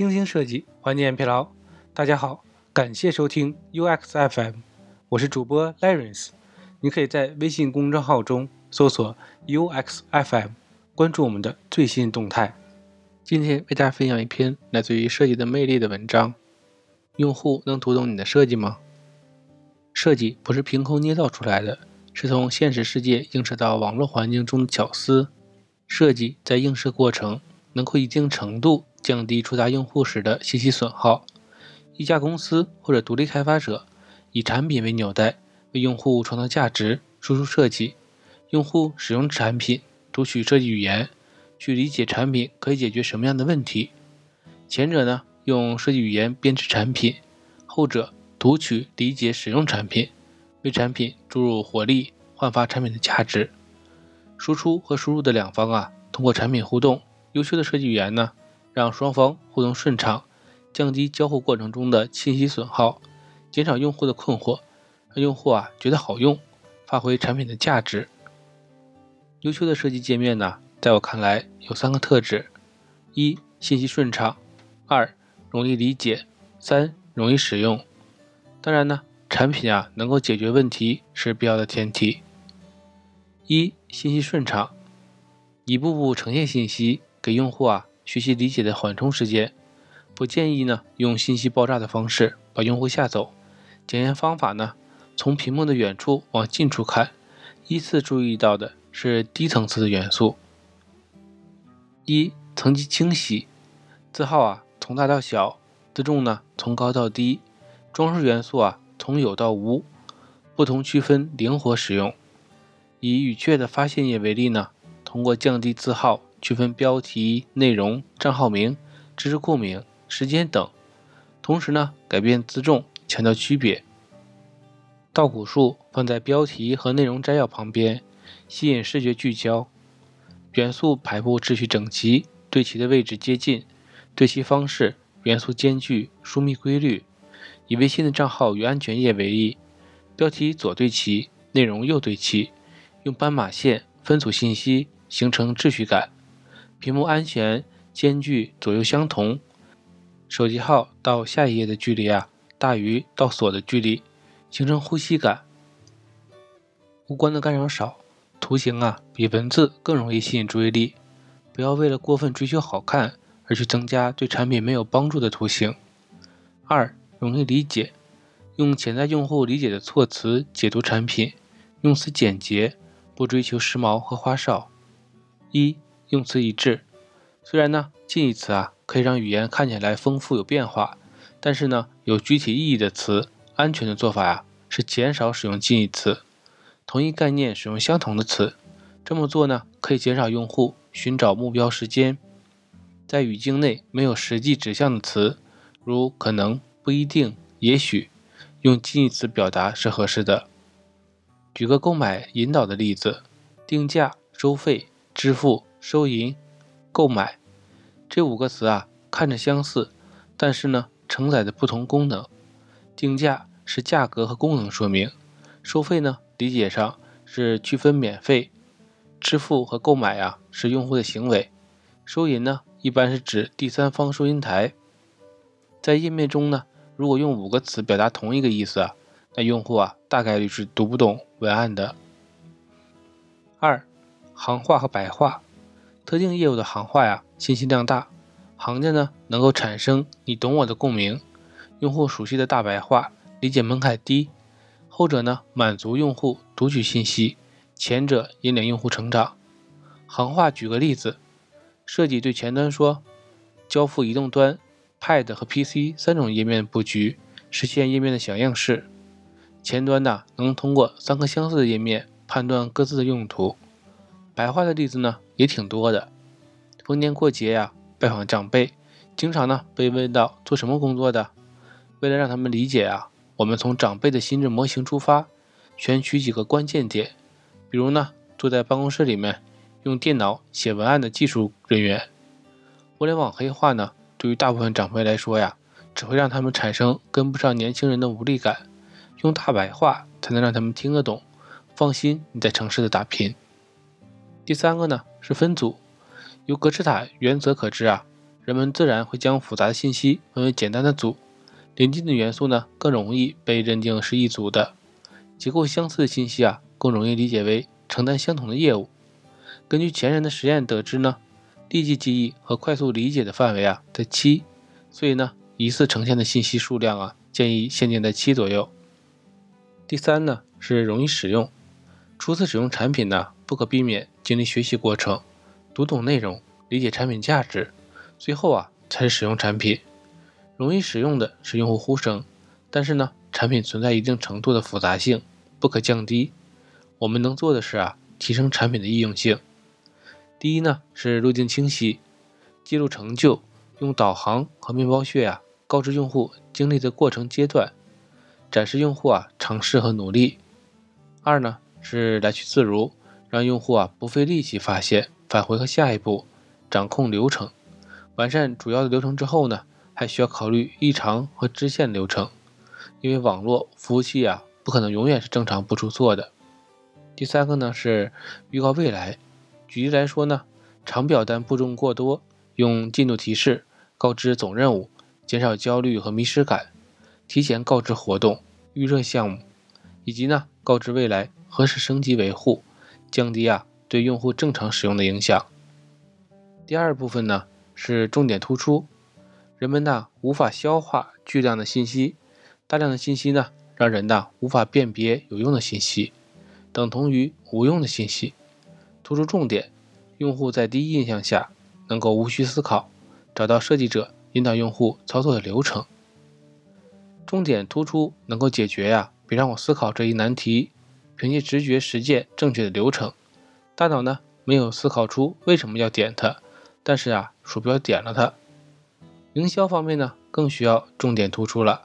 精心设计，缓解疲劳。大家好，感谢收听 UX FM，我是主播 l a r e n c e。你可以在微信公众号中搜索 UX FM，关注我们的最新动态。今天为大家分享一篇来自于设计的魅力的文章。用户能读懂你的设计吗？设计不是凭空捏造出来的，是从现实世界映射到网络环境中的巧思。设计在映射过程能够一定程度降低触达用户时的信息损耗。一家公司或者独立开发者以产品为纽带，为用户创造价值，输出设计。用户使用产品，读取设计语言，去理解产品可以解决什么样的问题。前者呢，用设计语言编织产品；后者读取、理解、使用产品，为产品注入活力，焕发产品的价值。输出和输入的两方啊，通过产品互动，优秀的设计语言呢，让双方互动顺畅，降低交互过程中的信息损耗，减少用户的困惑，让用户啊觉得好用，发挥产品的价值。优秀的设计界面呢，在我看来有三个特质：一、信息顺畅；二、容易理解；三、容易使用。当然呢，产品啊能够解决问题是必要的前提。一、信息顺畅，一步步呈现信息，给用户啊学习理解的缓冲时间。不建议呢用信息爆炸的方式把用户吓走。检验方法呢，从屏幕的远处往近处看，依次注意到的是低层次的元素。一、层级清晰，字号啊从大到小，字重呢从高到低，装饰元素啊从有到无，不同区分灵活使用。以语雀的发现页为例呢，通过降低字号，区分标题、内容、账号名、知识库名、时间等，同时呢改变字重，强调区别。倒古树放在标题和内容摘要旁边，吸引视觉聚焦。元素排布秩序整齐，对齐的位置接近，对齐方式元素间距疏密规律。以微信的账号与安全页为例，标题左对齐，内容右对齐。用斑马线分组信息，形成秩序感。屏幕安全间距左右相同。手机号到下一页的距离啊，大于到锁的距离，形成呼吸感。无关的干扰少，图形啊比文字更容易吸引注意力。不要为了过分追求好看而去增加对产品没有帮助的图形。二，容易理解，用潜在用户理解的措辞解读产品，用词简洁。不追求时髦和花哨。一用词一致，虽然呢近义词啊可以让语言看起来丰富有变化，但是呢有具体意义的词，安全的做法呀是减少使用近义词，同一概念使用相同的词。这么做呢可以减少用户寻找目标时间。在语境内没有实际指向的词，如可能、不一定、也许，用近义词表达是合适的。举个购买引导的例子：定价、收费、支付、收银、购买这五个词啊，看着相似，但是呢，承载着不同功能。定价是价格和功能说明，收费呢，理解上是区分免费，支付和购买呀是用户的行为，收银呢，一般是指第三方收银台。在页面中呢，如果用五个词表达同一个意思啊。那用户啊，大概率是读不懂文案的。二，行话和白话，特定业务的行话呀，信息量大，行家呢能够产生你懂我的共鸣，用户熟悉的大白话，理解门槛低。后者呢，满足用户读取信息，前者引领用户成长。行话举个例子，设计对前端说，交付移动端 Pad 和 PC 三种页面布局，实现页面的小样式。前端呢，能通过三个相似的页面判断各自的用途。白话的例子呢也挺多的。逢年过节呀，拜访长辈，经常呢被问到做什么工作的。为了让他们理解啊，我们从长辈的心智模型出发，选取几个关键点。比如呢，坐在办公室里面用电脑写文案的技术人员。互联网黑话呢，对于大部分长辈来说呀，只会让他们产生跟不上年轻人的无力感。用大白话才能让他们听得懂，放心你在城市的打拼。第三个呢是分组，由格式塔原则可知啊，人们自然会将复杂的信息分为简单的组，邻近的元素呢更容易被认定是一组的，结构相似的信息啊更容易理解为承担相同的业务。根据前人的实验得知呢，立即记忆和快速理解的范围啊在七，所以呢一次呈现的信息数量啊建议限定在七左右。第三呢是容易使用，初次使用产品呢不可避免经历学习过程，读懂内容，理解产品价值。最后啊，才是使用产品。容易使用的是用户呼声，但是呢，产品存在一定程度的复杂性，不可降低。我们能做的是啊，提升产品的易用性。第一呢，是路径清晰，记录成就，用导航和面包屑啊，告知用户经历的过程阶段，展示用户啊尝试和努力。二呢，是来去自如，让用户啊不费力气发现、返回和下一步，掌控流程。完善主要的流程之后呢，还需要考虑异常和支线流程，因为网络服务器啊不可能永远是正常不出错的。第三个呢是预告未来，举例来说呢，长表单步骤过多，用进度提示告知总任务，减少焦虑和迷失感；提前告知活动、预热项目，以及呢告知未来何时升级维护，降低啊对用户正常使用的影响。第二部分呢。是重点突出，人们呢无法消化巨量的信息，大量的信息呢让人呢无法辨别有用的信息，等同于无用的信息。突出重点，用户在第一印象下能够无需思考，找到设计者引导用户操作的流程。重点突出能够解决呀，别让我思考这一难题，凭借直觉实践正确的流程。大脑呢没有思考出为什么要点它。但是啊，鼠标点了它。营销方面呢，更需要重点突出了，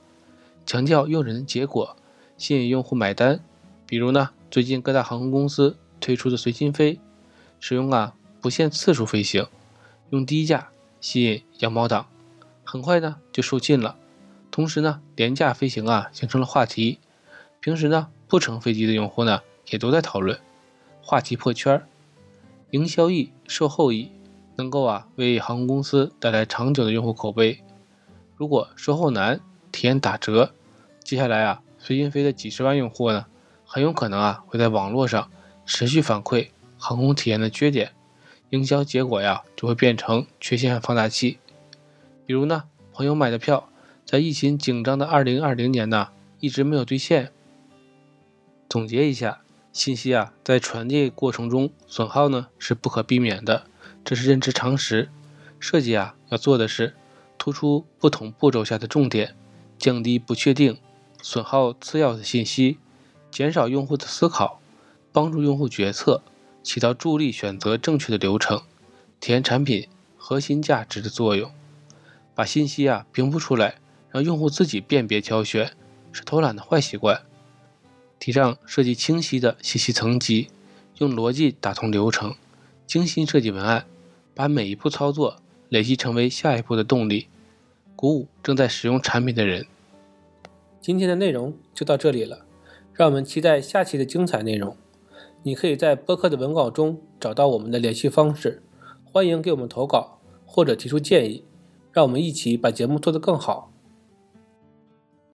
强调用人的结果，吸引用户买单。比如呢，最近各大航空公司推出的随心飞，使用啊不限次数飞行，用低价吸引羊毛党，很快呢就售罄了。同时呢，廉价飞行啊形成了话题，平时呢不乘飞机的用户呢也都在讨论，话题破圈儿，营销易，售后易。能够啊为航空公司带来长久的用户口碑。如果售后难，体验打折，接下来啊随心飞的几十万用户呢，很有可能啊会在网络上持续反馈航空体验的缺点，营销结果呀就会变成缺陷放大器。比如呢，朋友买的票在疫情紧张的2020年呢一直没有兑现。总结一下，信息啊在传递过程中损耗呢是不可避免的。这是认知常识，设计啊要做的是突出不同步骤下的重点，降低不确定、损耗次要的信息，减少用户的思考，帮助用户决策，起到助力选择正确的流程，体验产品核心价值的作用。把信息啊平铺出来，让用户自己辨别挑选，是偷懒的坏习惯。提倡设计清晰的信息层级，用逻辑打通流程，精心设计文案。把每一步操作累积成为下一步的动力，鼓舞正在使用产品的人。今天的内容就到这里了，让我们期待下期的精彩内容。你可以在播客的文稿中找到我们的联系方式，欢迎给我们投稿或者提出建议，让我们一起把节目做得更好。